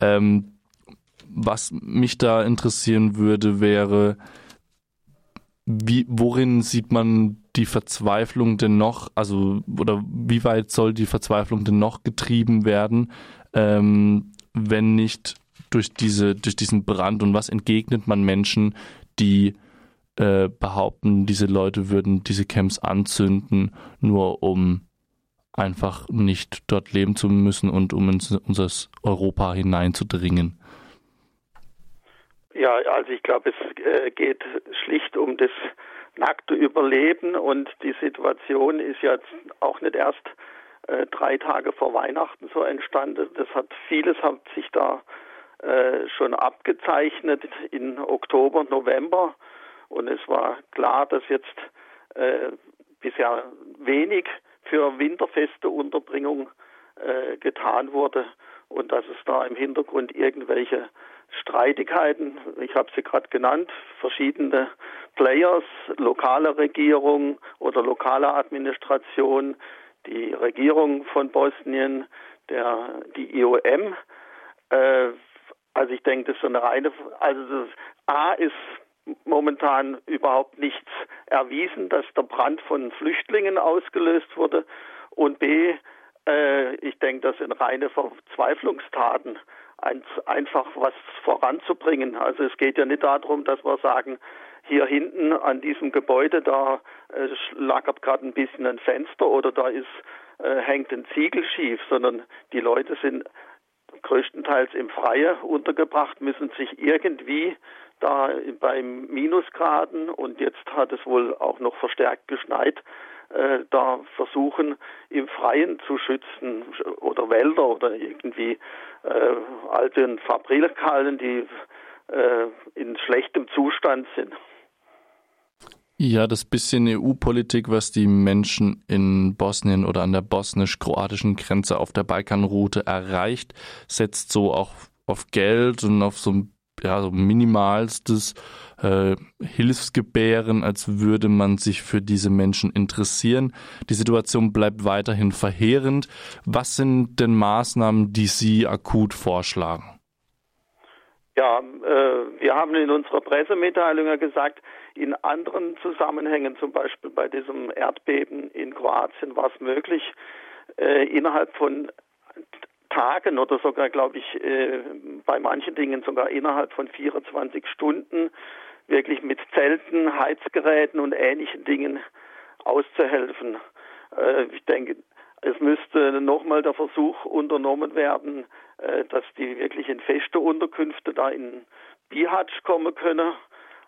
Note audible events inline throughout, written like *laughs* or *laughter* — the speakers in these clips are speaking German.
Ähm, was mich da interessieren würde, wäre, wie, worin sieht man die Verzweiflung denn noch, also oder wie weit soll die Verzweiflung denn noch getrieben werden, ähm, wenn nicht durch diese, durch diesen Brand? Und was entgegnet man Menschen, die äh, behaupten, diese Leute würden diese Camps anzünden, nur um einfach nicht dort leben zu müssen und um in unser Europa hineinzudringen. Ja, also ich glaube, es äh, geht schlicht um das nackte Überleben und die Situation ist jetzt auch nicht erst äh, drei Tage vor Weihnachten so entstanden. Das hat vieles hat sich da äh, schon abgezeichnet in Oktober, November und es war klar, dass jetzt äh, bisher wenig für winterfeste Unterbringung äh, getan wurde und dass es da im Hintergrund irgendwelche Streitigkeiten, ich habe sie gerade genannt, verschiedene Players, lokale Regierung oder lokale Administration, die Regierung von Bosnien, der, die IOM. Äh, also ich denke, das ist so eine reine, also das A ist momentan überhaupt nichts erwiesen, dass der Brand von Flüchtlingen ausgelöst wurde und B, äh, ich denke, das sind reine Verzweiflungstaten einfach was voranzubringen. Also es geht ja nicht darum, dass wir sagen, hier hinten an diesem Gebäude, da äh, lagert gerade ein bisschen ein Fenster oder da ist, äh, hängt ein Ziegel schief, sondern die Leute sind größtenteils im Freie untergebracht, müssen sich irgendwie da beim Minusgraden und jetzt hat es wohl auch noch verstärkt geschneit, äh, da versuchen im Freien zu schützen oder Wälder oder irgendwie äh, alte Fabriken, die äh, in schlechtem Zustand sind. Ja, das bisschen EU-Politik, was die Menschen in Bosnien oder an der bosnisch-kroatischen Grenze auf der Balkanroute erreicht, setzt so auch auf Geld und auf so ein ja, so minimalstes äh, Hilfsgebären, als würde man sich für diese Menschen interessieren. Die Situation bleibt weiterhin verheerend. Was sind denn Maßnahmen, die Sie akut vorschlagen? Ja, äh, wir haben in unserer Pressemitteilung ja gesagt, in anderen Zusammenhängen, zum Beispiel bei diesem Erdbeben in Kroatien, war es möglich, äh, innerhalb von Tagen oder sogar, glaube ich, äh, bei manchen Dingen sogar innerhalb von 24 Stunden wirklich mit Zelten, Heizgeräten und ähnlichen Dingen auszuhelfen. Äh, ich denke, es müsste nochmal der Versuch unternommen werden, äh, dass die wirklich in feste Unterkünfte da in Bihac kommen können.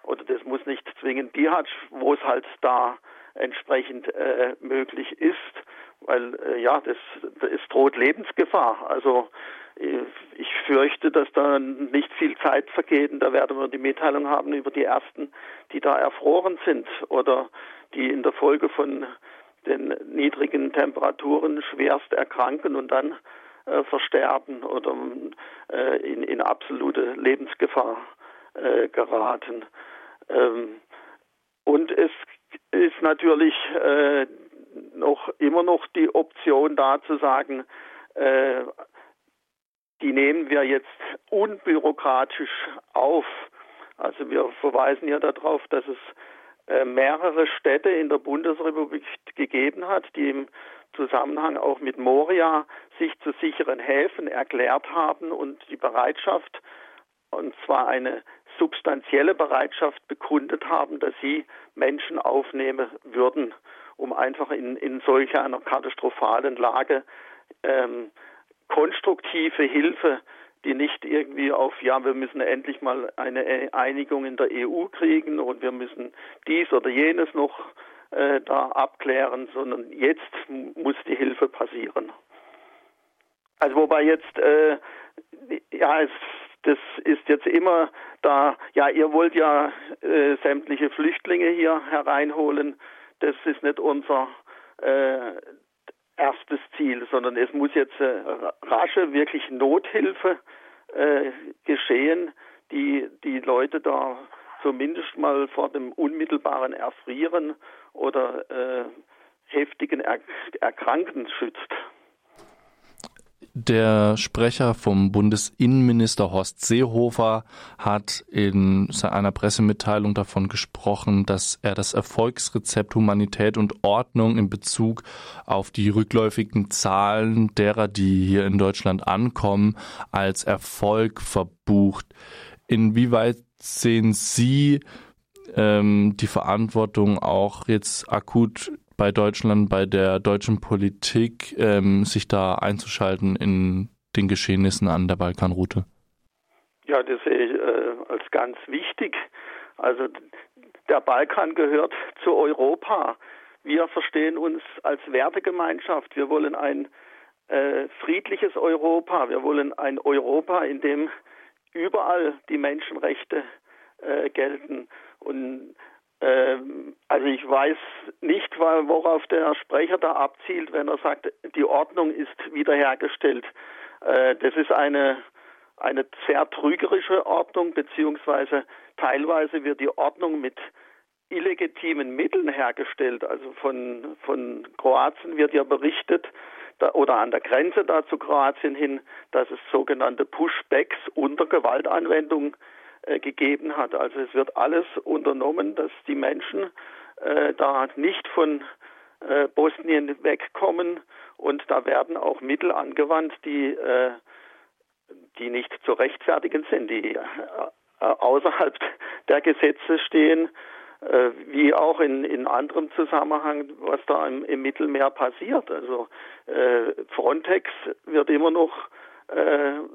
Oder das muss nicht zwingend Bihac, wo es halt da entsprechend äh, möglich ist weil äh, ja, das, es droht Lebensgefahr. Also äh, ich fürchte, dass da nicht viel Zeit vergeht und da werden wir die Mitteilung haben über die ersten, die da erfroren sind oder die in der Folge von den niedrigen Temperaturen schwerst erkranken und dann äh, versterben oder äh, in, in, absolute Lebensgefahr äh, geraten. Ähm, und es ist natürlich äh, noch immer noch die Option da zu sagen, äh, die nehmen wir jetzt unbürokratisch auf. Also wir verweisen ja darauf, dass es äh, mehrere Städte in der Bundesrepublik gegeben hat, die im Zusammenhang auch mit Moria sich zu sicheren Häfen erklärt haben und die Bereitschaft, und zwar eine substanzielle Bereitschaft bekundet haben, dass sie Menschen aufnehmen würden um einfach in, in solch einer katastrophalen Lage ähm, konstruktive Hilfe, die nicht irgendwie auf, ja, wir müssen endlich mal eine Einigung in der EU kriegen und wir müssen dies oder jenes noch äh, da abklären, sondern jetzt muss die Hilfe passieren. Also wobei jetzt, äh, ja, es, das ist jetzt immer da, ja, ihr wollt ja äh, sämtliche Flüchtlinge hier hereinholen das ist nicht unser äh, erstes Ziel, sondern es muss jetzt äh, rasche, wirklich Nothilfe äh, geschehen, die die Leute da zumindest mal vor dem unmittelbaren Erfrieren oder äh, heftigen er Erkranken schützt. Der Sprecher vom Bundesinnenminister Horst Seehofer hat in einer Pressemitteilung davon gesprochen, dass er das Erfolgsrezept Humanität und Ordnung in Bezug auf die rückläufigen Zahlen derer, die hier in Deutschland ankommen, als Erfolg verbucht. Inwieweit sehen Sie ähm, die Verantwortung auch jetzt akut bei Deutschland, bei der deutschen Politik, ähm, sich da einzuschalten in den Geschehnissen an der Balkanroute? Ja, das sehe ich äh, als ganz wichtig. Also der Balkan gehört zu Europa. Wir verstehen uns als Wertegemeinschaft. Wir wollen ein äh, friedliches Europa. Wir wollen ein Europa, in dem überall die Menschenrechte äh, gelten. Und also ich weiß nicht, worauf der Sprecher da abzielt, wenn er sagt, die Ordnung ist wiederhergestellt. Äh, das ist eine, eine sehr trügerische Ordnung, beziehungsweise teilweise wird die Ordnung mit illegitimen Mitteln hergestellt. Also von, von Kroatien wird ja berichtet, da, oder an der Grenze da zu Kroatien hin, dass es sogenannte Pushbacks unter Gewaltanwendung äh, gegeben hat. Also es wird alles unternommen, dass die Menschen äh, da nicht von äh, Bosnien wegkommen und da werden auch Mittel angewandt, die, äh, die nicht zu rechtfertigen sind, die äh, außerhalb *laughs* der Gesetze stehen, äh, wie auch in, in anderem Zusammenhang, was da im, im Mittelmeer passiert. Also Frontex wird immer noch äh,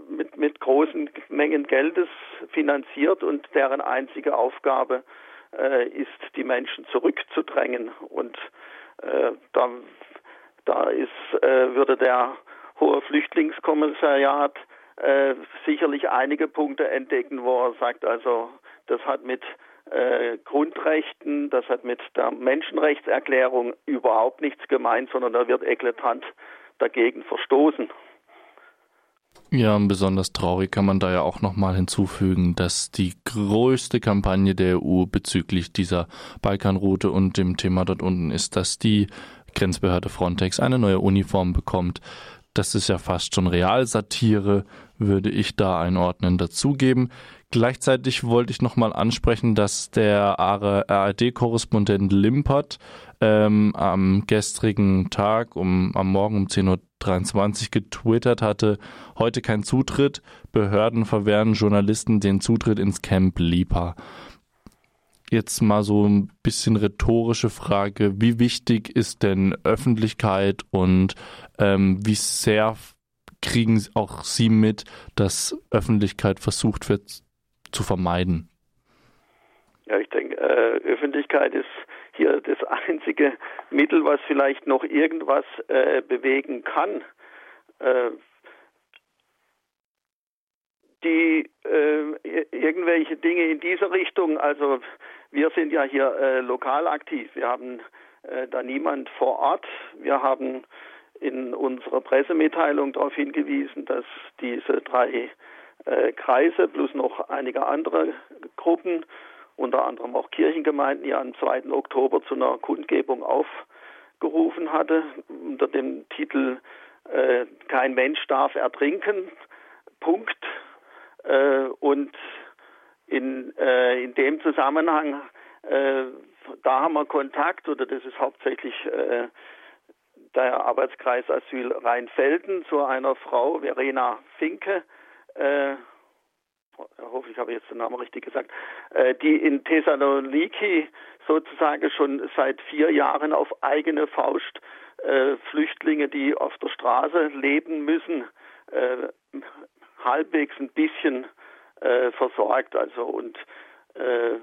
mit, mit großen Mengen Geldes finanziert und deren einzige Aufgabe äh, ist, die Menschen zurückzudrängen. Und äh, da, da ist, äh, würde der hohe Flüchtlingskommissariat äh, sicherlich einige Punkte entdecken, wo er sagt, also das hat mit äh, Grundrechten, das hat mit der Menschenrechtserklärung überhaupt nichts gemeint, sondern da wird eklatant dagegen verstoßen. Ja, besonders traurig kann man da ja auch nochmal hinzufügen, dass die größte Kampagne der EU bezüglich dieser Balkanroute und dem Thema dort unten ist, dass die Grenzbehörde Frontex eine neue Uniform bekommt. Das ist ja fast schon Realsatire, würde ich da einordnen, dazugeben. Gleichzeitig wollte ich nochmal ansprechen, dass der ARD-Korrespondent Limpert ähm, am gestrigen Tag, um, am Morgen um 10.23 Uhr getwittert hatte, heute kein Zutritt, Behörden verwehren Journalisten den Zutritt ins Camp Lipa. Jetzt mal so ein bisschen rhetorische Frage, wie wichtig ist denn Öffentlichkeit und ähm, wie sehr kriegen auch Sie mit, dass Öffentlichkeit versucht wird zu vermeiden? Ja, ich denke, äh, Öffentlichkeit ist hier das einzige Mittel, was vielleicht noch irgendwas äh, bewegen kann. Äh, die äh, irgendwelche Dinge in dieser Richtung, also wir sind ja hier äh, lokal aktiv, wir haben äh, da niemand vor Ort, wir haben in unserer Pressemitteilung darauf hingewiesen, dass diese drei äh, Kreise plus noch einige andere Gruppen, unter anderem auch Kirchengemeinden, ja am 2. Oktober zu einer Kundgebung aufgerufen hatte unter dem Titel äh, Kein Mensch darf ertrinken. Punkt. Äh, und in, äh, in dem Zusammenhang, äh, da haben wir Kontakt, oder das ist hauptsächlich äh, der Arbeitskreis Asyl Rheinfelden zu einer Frau, Verena Finke, äh, ich habe jetzt den Namen richtig gesagt, äh, die in Thessaloniki sozusagen schon seit vier Jahren auf eigene Faust äh, Flüchtlinge, die auf der Straße leben müssen, äh, halbwegs ein bisschen äh, versorgt. Also und äh,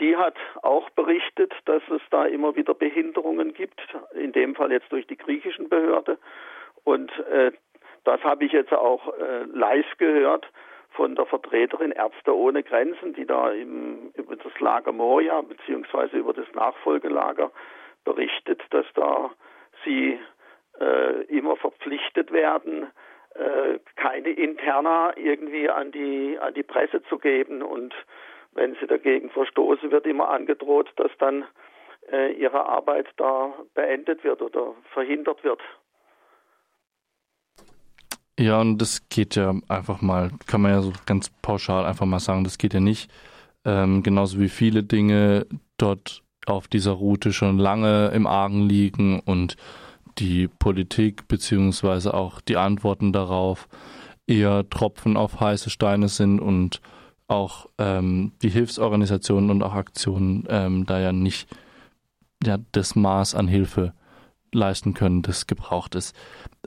die hat auch berichtet, dass es da immer wieder Behinderungen gibt, in dem Fall jetzt durch die griechischen Behörde. Und äh, das habe ich jetzt auch äh, live gehört von der Vertreterin Ärzte ohne Grenzen, die da im, über das Lager Moria beziehungsweise über das Nachfolgelager berichtet, dass da sie äh, immer verpflichtet werden, äh, keine Interna irgendwie an die an die Presse zu geben und wenn sie dagegen verstoßen, wird immer angedroht, dass dann äh, ihre Arbeit da beendet wird oder verhindert wird. Ja, und das geht ja einfach mal, kann man ja so ganz pauschal einfach mal sagen, das geht ja nicht. Ähm, genauso wie viele Dinge dort auf dieser Route schon lange im Argen liegen und die Politik beziehungsweise auch die Antworten darauf eher Tropfen auf heiße Steine sind und auch ähm, die Hilfsorganisationen und auch Aktionen ähm, da ja nicht ja, das Maß an Hilfe leisten können, das gebraucht ist.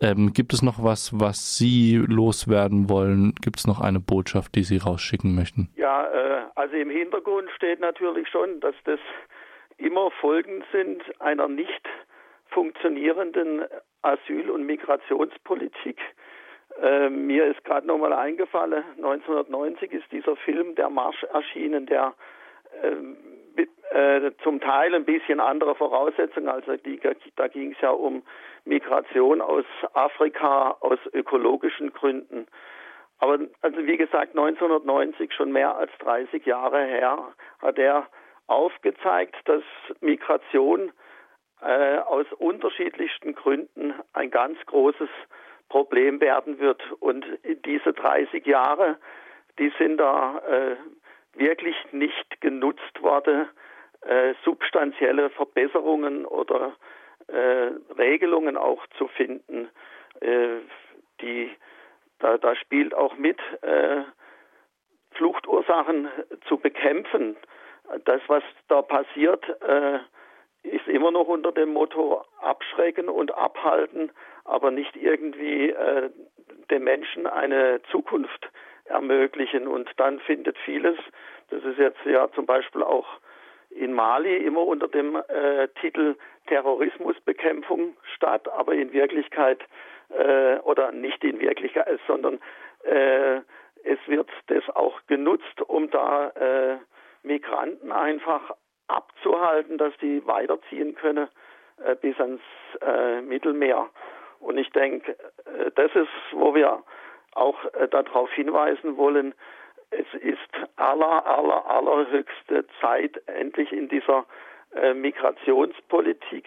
Ähm, gibt es noch was, was Sie loswerden wollen? Gibt es noch eine Botschaft, die Sie rausschicken möchten? Ja, äh, also im Hintergrund steht natürlich schon, dass das immer Folgen sind einer nicht funktionierenden Asyl- und Migrationspolitik. Äh, mir ist gerade nochmal eingefallen, 1990 ist dieser Film Der Marsch erschienen, der äh, äh, zum Teil ein bisschen andere Voraussetzungen, also die, da ging es ja um Migration aus Afrika aus ökologischen Gründen. Aber also wie gesagt, 1990, schon mehr als 30 Jahre her, hat er aufgezeigt, dass Migration äh, aus unterschiedlichsten Gründen ein ganz großes Problem werden wird. Und diese 30 Jahre, die sind da äh, wirklich nicht genutzt worden, äh, substanzielle Verbesserungen oder äh, Regelungen auch zu finden. Äh, die, da, da spielt auch mit, äh, Fluchtursachen zu bekämpfen. Das, was da passiert, äh, ist immer noch unter dem Motto abschrecken und abhalten, aber nicht irgendwie äh, dem Menschen eine Zukunft ermöglichen. Und dann findet vieles, das ist jetzt ja zum Beispiel auch in Mali immer unter dem äh, Titel Terrorismusbekämpfung statt, aber in Wirklichkeit äh, oder nicht in Wirklichkeit, sondern äh, es wird das auch genutzt, um da äh, Migranten einfach abzuhalten, dass die weiterziehen können äh, bis ans äh, Mittelmeer. Und ich denke, äh, das ist, wo wir auch äh, darauf hinweisen wollen, es ist aller, aller, allerhöchste Zeit, endlich in dieser äh, Migrationspolitik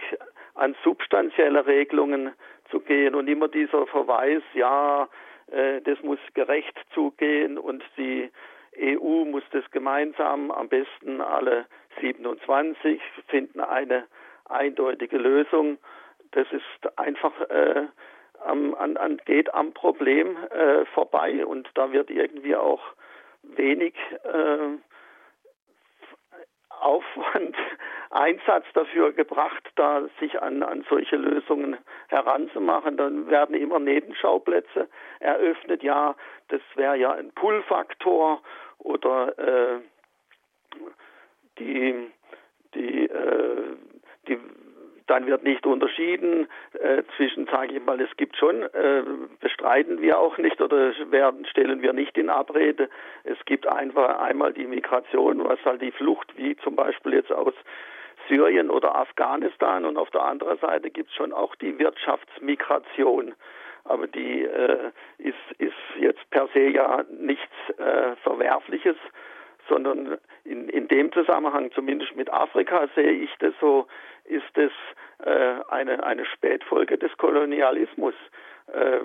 an substanzielle Regelungen zu gehen und immer dieser Verweis, ja, äh, das muss gerecht zugehen und die EU muss das gemeinsam, am besten alle 27, finden eine eindeutige Lösung. Das ist einfach äh, am, an, an, geht am Problem äh, vorbei und da wird irgendwie auch wenig äh, Aufwand, *laughs* Einsatz dafür gebracht, da sich an, an solche Lösungen heranzumachen. Dann werden immer Nebenschauplätze eröffnet. Ja, das wäre ja ein Pull-Faktor oder äh, die, die, äh, die dann wird nicht unterschieden äh, zwischen, sage ich mal, es gibt schon, äh, bestreiten wir auch nicht oder werden, stellen wir nicht in Abrede. Es gibt einfach einmal die Migration, was halt die Flucht, wie zum Beispiel jetzt aus Syrien oder Afghanistan und auf der anderen Seite gibt es schon auch die Wirtschaftsmigration. Aber die äh, ist, ist jetzt per se ja nichts äh, Verwerfliches, sondern in, in dem Zusammenhang, zumindest mit Afrika, sehe ich das so, ist es äh, eine, eine Spätfolge des Kolonialismus. Äh,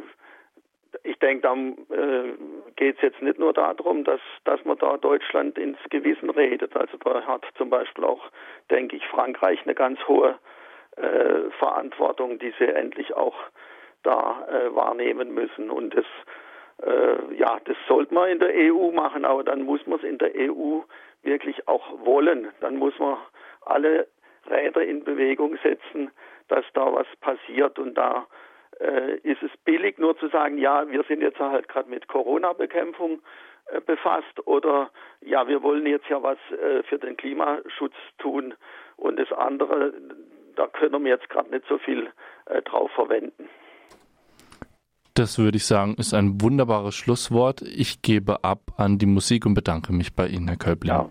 ich denke, da äh, geht es jetzt nicht nur darum, dass, dass man da Deutschland ins Gewissen redet. Also da hat zum Beispiel auch, denke ich, Frankreich eine ganz hohe äh, Verantwortung, die sie endlich auch da äh, wahrnehmen müssen. Und das äh, ja, das sollte man in der EU machen, aber dann muss man es in der EU wirklich auch wollen. Dann muss man alle Räder in Bewegung setzen, dass da was passiert und da äh, ist es billig nur zu sagen, ja, wir sind jetzt halt gerade mit Corona-Bekämpfung äh, befasst oder ja, wir wollen jetzt ja was äh, für den Klimaschutz tun und das andere, da können wir jetzt gerade nicht so viel äh, drauf verwenden. Das würde ich sagen, ist ein wunderbares Schlusswort. Ich gebe ab an die Musik und bedanke mich bei Ihnen, Herr Kölbling. Ja,